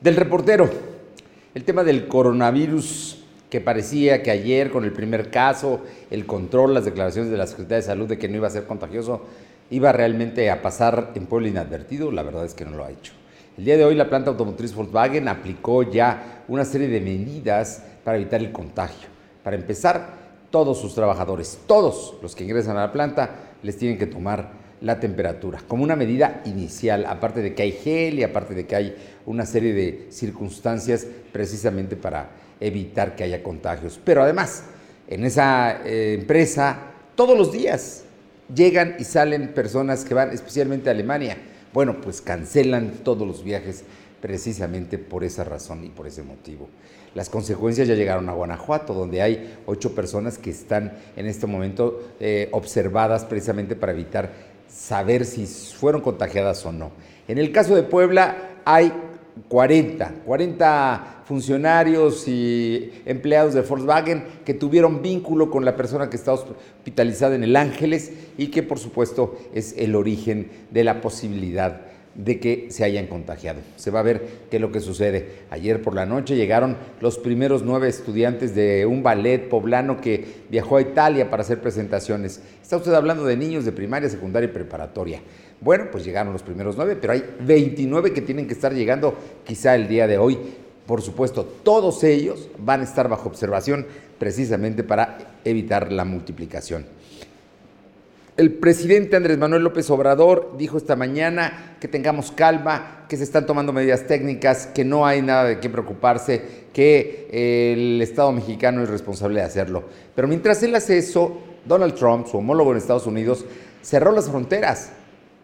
Del reportero, el tema del coronavirus que parecía que ayer con el primer caso, el control, las declaraciones de la Secretaría de Salud de que no iba a ser contagioso, iba realmente a pasar en pueblo inadvertido, la verdad es que no lo ha hecho. El día de hoy la planta automotriz Volkswagen aplicó ya una serie de medidas para evitar el contagio. Para empezar, todos sus trabajadores, todos los que ingresan a la planta, les tienen que tomar la temperatura, como una medida inicial, aparte de que hay gel y aparte de que hay una serie de circunstancias precisamente para evitar que haya contagios. Pero además, en esa eh, empresa, todos los días llegan y salen personas que van especialmente a Alemania. Bueno, pues cancelan todos los viajes precisamente por esa razón y por ese motivo. Las consecuencias ya llegaron a Guanajuato, donde hay ocho personas que están en este momento eh, observadas precisamente para evitar saber si fueron contagiadas o no. En el caso de Puebla hay 40, 40 funcionarios y empleados de Volkswagen que tuvieron vínculo con la persona que está hospitalizada en el Ángeles y que por supuesto es el origen de la posibilidad de que se hayan contagiado. Se va a ver qué es lo que sucede. Ayer por la noche llegaron los primeros nueve estudiantes de un ballet poblano que viajó a Italia para hacer presentaciones. Está usted hablando de niños de primaria, secundaria y preparatoria. Bueno, pues llegaron los primeros nueve, pero hay 29 que tienen que estar llegando quizá el día de hoy. Por supuesto, todos ellos van a estar bajo observación precisamente para evitar la multiplicación. El presidente Andrés Manuel López Obrador dijo esta mañana que tengamos calma, que se están tomando medidas técnicas, que no hay nada de qué preocuparse, que el Estado mexicano es responsable de hacerlo. Pero mientras él hace eso, Donald Trump, su homólogo en Estados Unidos, cerró las fronteras,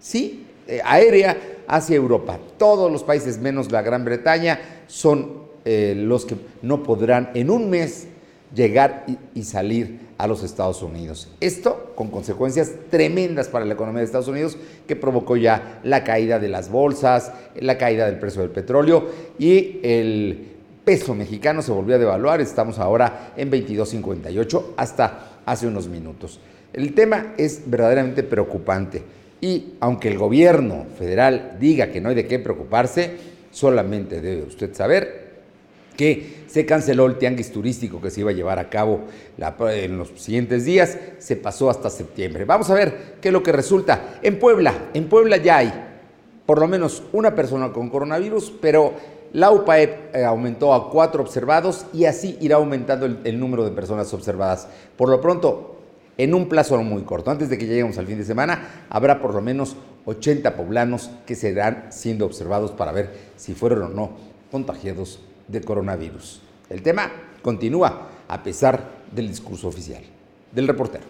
sí, eh, aérea hacia Europa. Todos los países menos la Gran Bretaña son eh, los que no podrán en un mes llegar y, salir a los Estados Unidos. Esto con consecuencias tremendas para la economía de Estados Unidos que provocó ya la caída de las bolsas, la caída del precio del petróleo y el peso mexicano se volvió a devaluar. Estamos ahora en 22.58 hasta hace unos minutos. El tema es verdaderamente preocupante y aunque el gobierno federal diga que no hay de qué preocuparse, solamente debe usted saber que se canceló el tianguis turístico que se iba a llevar a cabo en los siguientes días, se pasó hasta septiembre. Vamos a ver qué es lo que resulta. En Puebla, en Puebla ya hay por lo menos una persona con coronavirus, pero la UPAEP eh, aumentó a cuatro observados y así irá aumentando el, el número de personas observadas. Por lo pronto, en un plazo muy corto, antes de que lleguemos al fin de semana, habrá por lo menos 80 poblanos que serán siendo observados para ver si fueron o no contagiados de coronavirus. El tema continúa a pesar del discurso oficial del reportero.